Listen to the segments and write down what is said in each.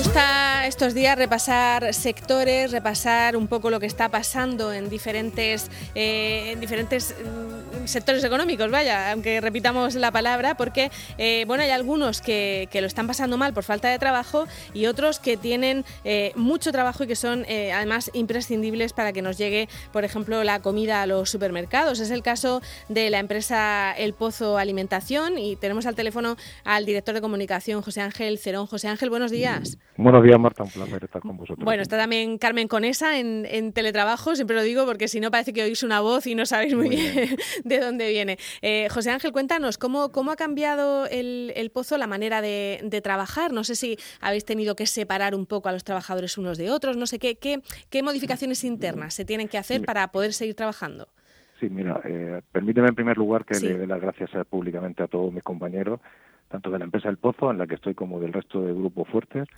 está estos días repasar sectores, repasar un poco lo que está pasando en diferentes, eh, en diferentes mm, sectores económicos, vaya, aunque repitamos la palabra, porque eh, bueno, hay algunos que, que, lo están pasando mal por falta de trabajo y otros que tienen eh, mucho trabajo y que son además imprescindibles para que nos llegue, por ejemplo, la comida a los supermercados. Es el caso de la empresa El Pozo Alimentación y tenemos al teléfono al director de comunicación, José Ángel Cerón. José Ángel, buenos días. Buenos días, Marta, un placer estar con vosotros. Bueno, está también Carmen Conesa en, en teletrabajo, siempre lo digo porque si no parece que oís una voz y no sabéis muy, muy bien, bien de dónde viene. Eh, José Ángel, cuéntanos, ¿cómo, cómo ha cambiado el, el pozo la manera de, de, trabajar? No sé si habéis tenido que separar un poco a los trabajadores unos de otros, no sé qué, qué, qué modificaciones internas se tienen que hacer para poder seguir trabajando. Sí, mira, eh, permíteme en primer lugar que sí. le dé las gracias públicamente a todos mis compañeros, tanto de la empresa El Pozo, en la que estoy, como del resto del grupo Fuertes.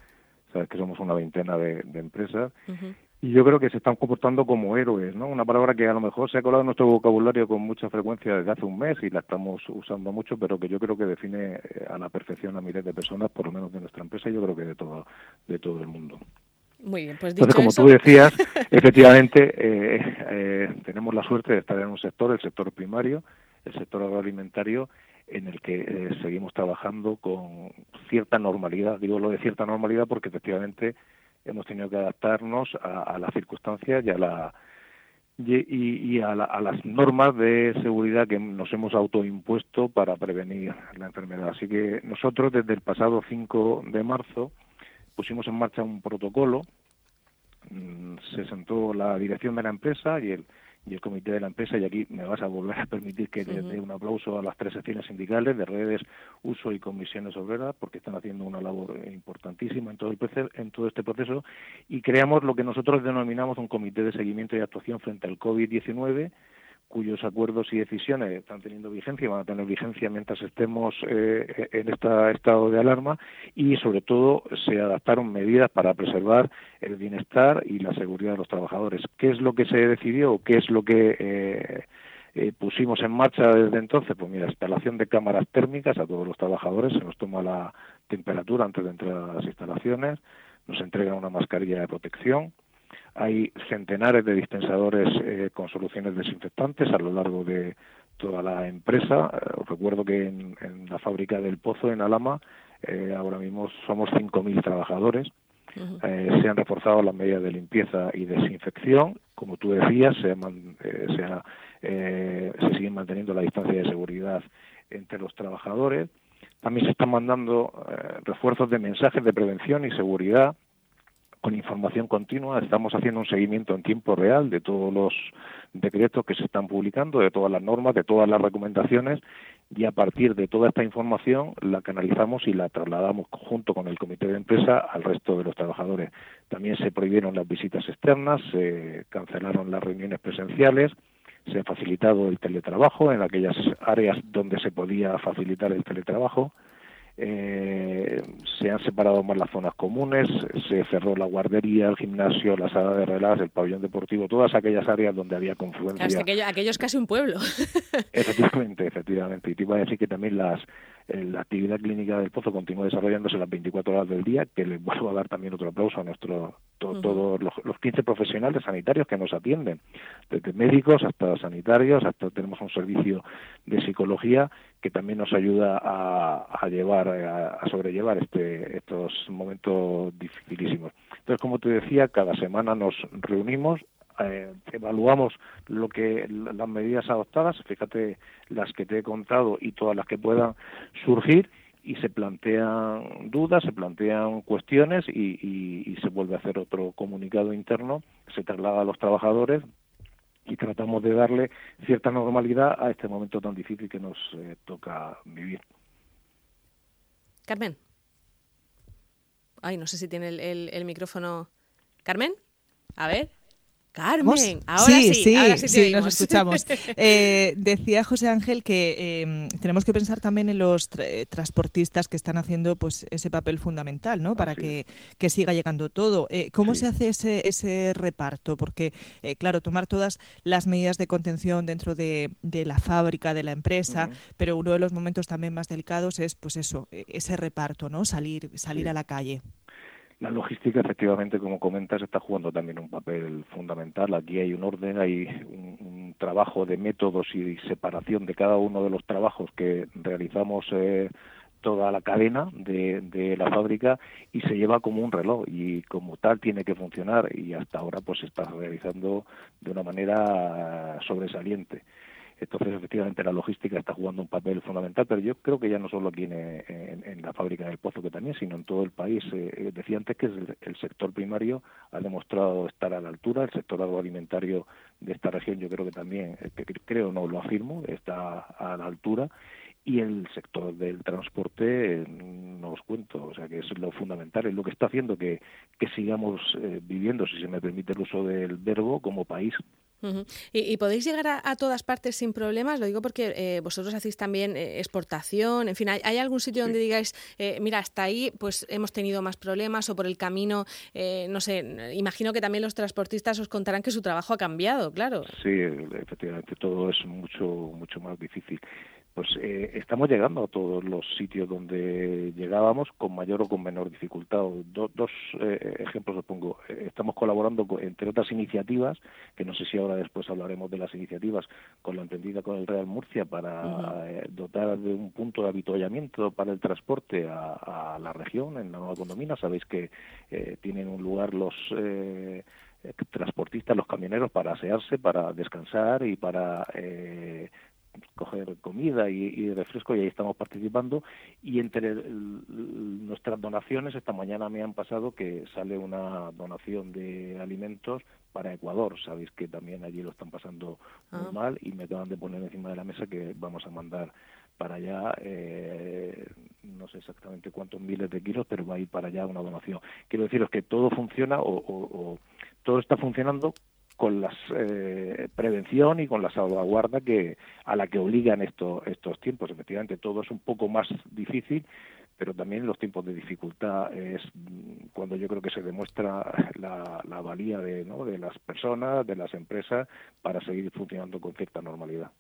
Sabes que somos una veintena de, de empresas. Uh -huh y yo creo que se están comportando como héroes, ¿no? Una palabra que a lo mejor se ha colado en nuestro vocabulario con mucha frecuencia desde hace un mes y la estamos usando mucho, pero que yo creo que define eh, a la perfección a miles de personas, por lo menos de nuestra empresa y yo creo que de todo, de todo el mundo. Muy bien, pues dicho Entonces, como eso... tú decías, efectivamente eh, eh, tenemos la suerte de estar en un sector, el sector primario, el sector agroalimentario, en el que eh, seguimos trabajando con cierta normalidad. Digo lo de cierta normalidad porque efectivamente hemos tenido que adaptarnos a, las circunstancias y a la y, y a, la, a, las normas de seguridad que nos hemos autoimpuesto para prevenir la enfermedad. Así que nosotros desde el pasado 5 de marzo pusimos en marcha un protocolo, mm, se sentó la dirección de la empresa y el y el comité de la empresa, y aquí me vas a volver a permitir que le dé un aplauso a las tres secciones sindicales de redes, uso y comisiones obreras, porque están haciendo una labor importantísima en todo, el en todo este proceso, y creamos lo que nosotros denominamos un comité de seguimiento y actuación frente al COVID-19, cuyos acuerdos y decisiones están teniendo vigencia y van a tener vigencia mientras estemos eh, en este estado de alarma y sobre todo se adaptaron medidas para preservar el bienestar y la seguridad de los trabajadores. ¿Qué es lo que se decidió? ¿Qué es lo que eh, eh, pusimos en marcha desde entonces? Pues mira, instalación de cámaras térmicas a todos los trabajadores, se nos toma la temperatura antes de entrar a las instalaciones, nos entregan una mascarilla de protección, hay centenares de dispensadores eh, con soluciones desinfectantes a lo largo de toda la empresa. Eh, os recuerdo que en, en, la fábrica del Pozo, en Alama, eh, ahora mismo somos 5.000 trabajadores. Uh -huh. se han reforzado las medidas de limpieza y desinfección. Como tú decías, se, man, se, ha, se sigue manteniendo la distancia de seguridad entre los trabajadores. También se están mandando refuerzos de mensajes de prevención y seguridad con información continua, estamos haciendo un seguimiento en tiempo real de todos los decretos que se están publicando, de todas las normas, de todas las recomendaciones y a partir de toda esta información la canalizamos y la trasladamos junto con el comité de empresa al resto de los trabajadores. También se prohibieron las visitas externas, se cancelaron las reuniones presenciales, se ha facilitado el teletrabajo en aquellas áreas donde se podía facilitar el teletrabajo eh, se han separado más las zonas comunes, se cerró la guardería, el gimnasio, la sala de relax, el pabellón deportivo, todas aquellas áreas donde había confluencia. Hasta aquello, aquello es casi un pueblo. efectivamente, efectivamente. Y te iba a decir que también las la actividad clínica del Pozo continúa desarrollándose las 24 horas del día, que les vuelvo a dar también otro aplauso a nuestro to, uh -huh. todos los, los 15 profesionales sanitarios que nos atienden, desde médicos hasta sanitarios, hasta tenemos un servicio de psicología que también nos ayuda a, a llevar, a, a, sobrellevar este, estos momentos dificilísimos. Entonces, como te decía, cada semana nos reunimos, eh, evaluamos lo que las medidas adoptadas, fíjate las que te he contado y todas las que puedan surgir y se plantean dudas, se plantean cuestiones y, se vuelve a hacer otro comunicado interno, se traslada a los trabajadores y tratamos de darle cierta normalidad a este momento tan difícil que nos eh, toca vivir. Carmen. Ay, no sé si tiene el, el micrófono. Carmen, a ver. Carmen, ahora sí, sí, ahora sí, sí nos escuchamos. Eh, decía José Ángel que eh, tenemos que pensar también en los tra transportistas que están haciendo pues ese papel fundamental, ¿no? Para que, que, siga llegando todo. Eh, ¿Cómo sí. se hace ese, ese reparto? Porque, eh, claro, tomar todas las medidas de contención dentro de, de la fábrica, de la empresa, uh -huh. pero uno de los momentos también más delicados es, pues eso, ese reparto, ¿no? Salir, salir sí. a la calle. La logística, efectivamente, como comentas, está jugando también un papel fundamental. Aquí hay un orden, hay un, trabajo de métodos y separación de cada uno de los trabajos que realizamos eh, toda la cadena de, de, la fábrica y se lleva como un reloj y como tal tiene que funcionar y hasta ahora pues se está realizando de una manera sobresaliente. Entonces, efectivamente, la logística está jugando un papel fundamental, pero yo creo que ya no solo aquí en, la fábrica del Pozo, que también, sino en todo el país. Eh, eh, decía antes que el, sector primario ha demostrado estar a la altura, el sector agroalimentario de esta región yo creo que también, eh, creo, no lo afirmo, está a la altura y el sector del transporte no os cuento, o sea que es lo fundamental, es lo que está haciendo que, que sigamos viviendo, si se me permite el uso del verbo, como país ¿Y, podéis llegar a, todas partes sin problemas? Lo digo porque eh, vosotros hacéis también eh, exportación, en fin, ¿hay, algún sitio donde digáis, eh, mira, hasta ahí pues hemos tenido más problemas o por el camino, no sé, imagino que también los transportistas os contarán que su trabajo ha cambiado, claro. Sí, efectivamente, todo es mucho, mucho más difícil pues eh, estamos llegando a todos los sitios donde llegábamos con mayor o con menor dificultad. dos eh, ejemplos os pongo. Eh, estamos colaborando, entre otras iniciativas, que no sé si ahora después hablaremos de las iniciativas, con la entendida con el Real Murcia para dotar de un punto de habituallamiento para el transporte a, la región, en la Nueva Condomina. Sabéis que tienen un lugar los transportistas, los camioneros, para asearse, para descansar y para eh, coger comida y, refresco y ahí estamos participando. Y entre nuestras donaciones esta mañana me han pasado que sale una donación de alimentos para Ecuador. Sabéis que también allí lo están pasando muy ah. mal y me acaban de poner encima de la mesa que vamos a mandar para allá eh, no sé exactamente cuántos miles de kilos pero va a ir para allá una donación. Quiero deciros que todo funciona o todo está funcionando con la eh, prevención y con la salvaguarda que a la que obligan estos estos tiempos. Efectivamente, todo es un poco más difícil, pero también los tiempos de dificultad es cuando yo creo que se demuestra la, la valía de, ¿no? de las personas, de las empresas, para seguir funcionando con cierta normalidad.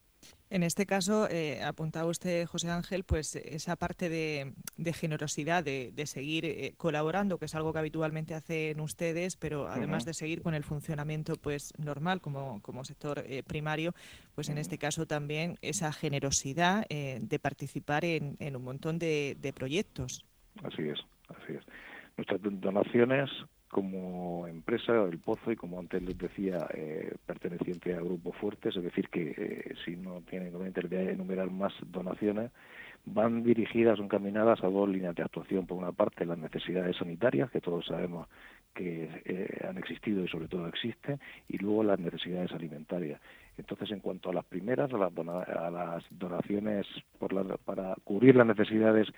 En este caso, eh, apuntaba usted, José Ángel, pues esa parte de, generosidad, de, seguir eh, colaborando, que es algo que habitualmente hacen ustedes, pero además de seguir con el funcionamiento pues normal como, como sector eh, primario, pues en este caso también esa generosidad de participar en, un montón de, de proyectos. Así es, así es. Nuestras donaciones como empresa el Pozo y como antes les decía eh, perteneciente a Grupo Fuertes, es decir que eh, si no tienen inconveniente de enumerar más donaciones van dirigidas o encaminadas a dos líneas de actuación. Por una parte, las necesidades sanitarias, que todos sabemos que eh, han existido y sobre todo existen, y luego las necesidades alimentarias. Entonces, en cuanto a las primeras, a las, a las donaciones por para cubrir las necesidades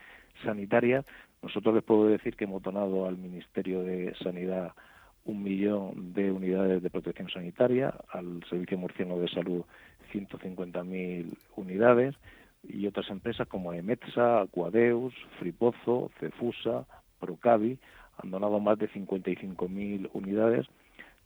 sanitarias, nosotros les puedo decir que hemos donado al Ministerio de Sanidad un millón de unidades de protección sanitaria, al Servicio Murciano de Salud 150.000 unidades y otras empresas como Emetsa, Aquadeus, Fripozo, Cefusa, Procavi han donado más de 55.000 unidades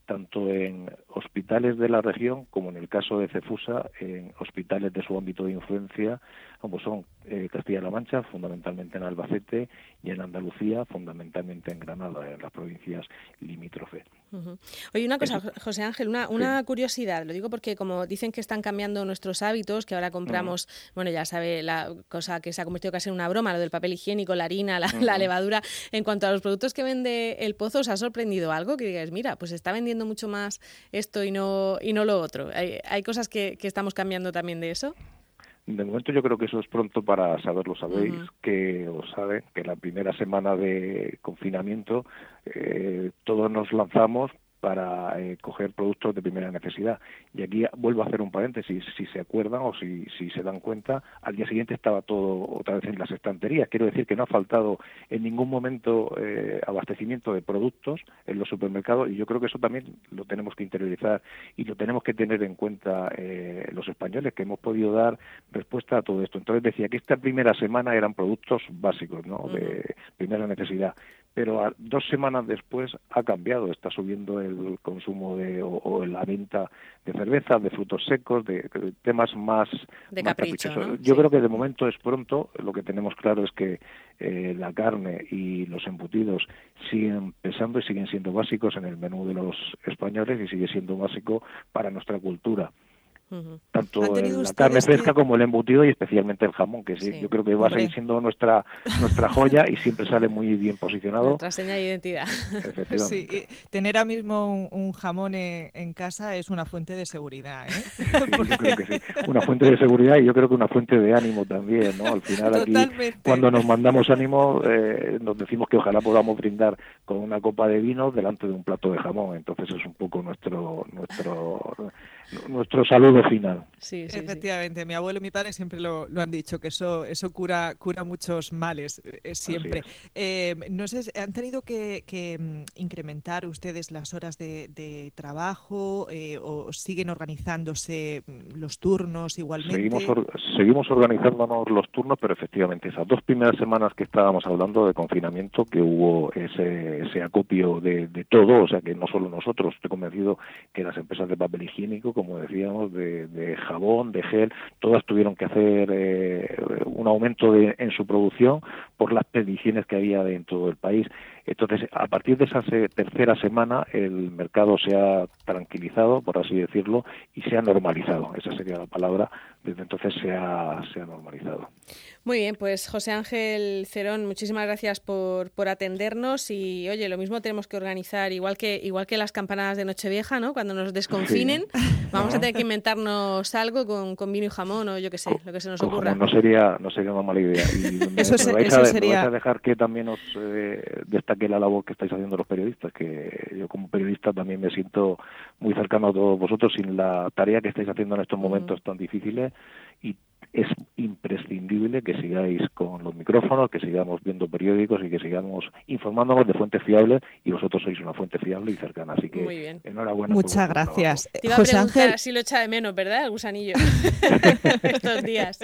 tanto en hospitales de la región como en el caso de Cefusa, en hospitales de su ámbito de influencia, como son eh, Castilla-La Mancha, fundamentalmente en Albacete, y en Andalucía, fundamentalmente en Granada, en las provincias limítrofes. Oye, una cosa, José Ángel, una, una curiosidad, lo digo porque como dicen que están cambiando nuestros hábitos, que ahora compramos, bueno, ya sabe la cosa que se ha convertido casi en una broma, lo del papel higiénico, la harina, la, levadura, en cuanto a los productos que vende el pozo, ¿os ha sorprendido algo? Que digáis, mira, pues está vendiendo mucho más esto y no, y no lo otro. ¿Hay, hay cosas que, que estamos cambiando también de eso? De momento yo creo que eso es pronto para saberlo. Sabéis que, o saben, que la primera semana de confinamiento eh, todos nos lanzamos para eh, coger productos de primera necesidad. Y aquí vuelvo a hacer un paréntesis, si se acuerdan o si, si se dan cuenta, al día siguiente estaba todo otra vez en las estanterías. Quiero decir que no ha faltado en ningún momento eh, abastecimiento de productos en los supermercados y yo creo que eso también lo tenemos que interiorizar y lo tenemos que tener en cuenta eh, los españoles, que hemos podido dar respuesta a todo esto. Entonces decía que esta primera semana eran productos básicos, ¿no? De primera necesidad pero dos semanas después ha cambiado, está subiendo el consumo de, o, la venta de cerveza, de frutos secos, de, temas más, de capricho, Yo creo que de momento es pronto, lo que tenemos claro es que eh, la carne y los embutidos siguen interesando y siguen siendo básicos en el menú de los españoles y sigue siendo básico para nuestra cultura. Tanto la carne fresca como el embutido y especialmente el jamón, que sí, yo creo que va a seguir siendo nuestra nuestra joya y siempre sale muy bien posicionado. Nuestra seña de identidad. Sí, tener ahora mismo un, jamón en, casa es una fuente de seguridad. ¿eh? yo creo que sí. Una fuente de seguridad y yo creo que una fuente de ánimo también. ¿no? Al final, aquí, cuando nos mandamos ánimo, eh, nos decimos que ojalá podamos brindar con una copa de vino delante de un plato de jamón. Entonces, es un poco nuestro nuestro nuestro saludo final. Sí, Efectivamente, mi abuelo y mi padre siempre lo, han dicho, que eso, eso cura, cura muchos males, eh, siempre. Eh, no sé, ¿han tenido que, mm, incrementar ustedes las horas de, trabajo eh, o siguen organizándose mm, los turnos igualmente? Seguimos, seguimos organizándonos los turnos, pero efectivamente esas dos primeras semanas que estábamos hablando de confinamiento, que hubo ese, ese acopio de, de todo, o sea que no solo nosotros, estoy convencido que las empresas de papel higiénico, como decíamos, de, jabón, de gel, todas tuvieron que hacer eh, un aumento en su producción por las predicciones que había en todo el país. Entonces, a partir de esa tercera semana, el mercado se ha tranquilizado, por así decirlo, y se ha normalizado. Esa sería la palabra. Desde entonces se ha, se ha normalizado. Muy bien, pues José Ángel Cerón, muchísimas gracias por, por atendernos y oye, lo mismo tenemos que organizar, igual que igual que las campanadas de Nochevieja, ¿no? Cuando nos desconfinen, vamos a tener que inventarnos algo con, con, vino y jamón o yo qué sé, lo que se nos ocurra. No sería no sería una mala idea. Y eso, vais, a, sería... a, dejar que también os eh, destaque la labor que estáis haciendo los periodistas, que yo como periodista también me siento muy cercano a todos vosotros sin la tarea que estáis haciendo en estos momentos tan difíciles y es imprescindible que sigáis con los micrófonos, que sigamos viendo periódicos y que sigamos informándonos de fuentes fiables y vosotros sois una fuente fiable y cercana. Así que enhorabuena. Muchas gracias. Te iba a José Ángel... si lo echa de menos, ¿verdad? El gusanillo estos días.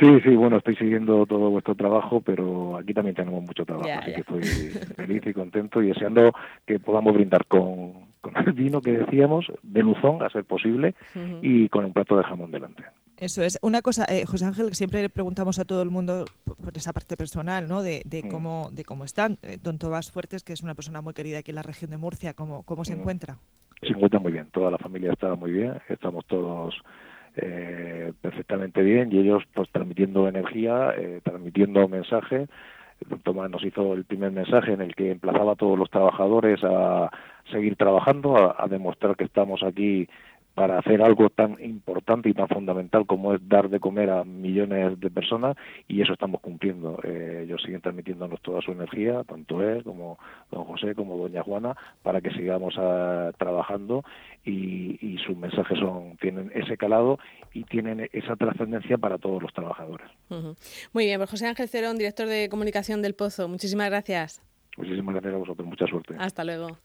Sí, sí, bueno, estoy siguiendo todo vuestro trabajo, pero aquí también tenemos mucho trabajo, así que estoy feliz y contento y deseando que podamos brindar con, con el vino que decíamos, de luzón, a ser posible, y con un plato de jamón delante. Eso es. Una cosa, eh, José Ángel, siempre le preguntamos a todo el mundo por esa parte personal, ¿no? De, mm. cómo, de cómo están. Eh, don Tomás Fuertes, que es una persona muy querida aquí en la región de Murcia, ¿cómo, cómo se mm. encuentra? Se encuentra muy bien. Toda la familia está muy bien. Estamos todos eh, perfectamente bien y ellos pues transmitiendo energía, transmitiendo mensajes. Tomás nos hizo el primer mensaje en el que emplazaba a todos los trabajadores a seguir trabajando, a demostrar que estamos aquí para hacer algo tan importante y tan fundamental como es dar de comer a millones de personas y eso estamos cumpliendo. Eh, ellos siguen transmitiéndonos toda su energía, tanto él como don José como doña Juana, para que sigamos ah, trabajando y, sus mensajes son tienen ese calado y tienen esa trascendencia para todos los trabajadores. Muy bien, pues José Ángel Cerón, director de comunicación del Pozo, muchísimas gracias. Muchísimas gracias a vosotros, mucha suerte. Hasta luego.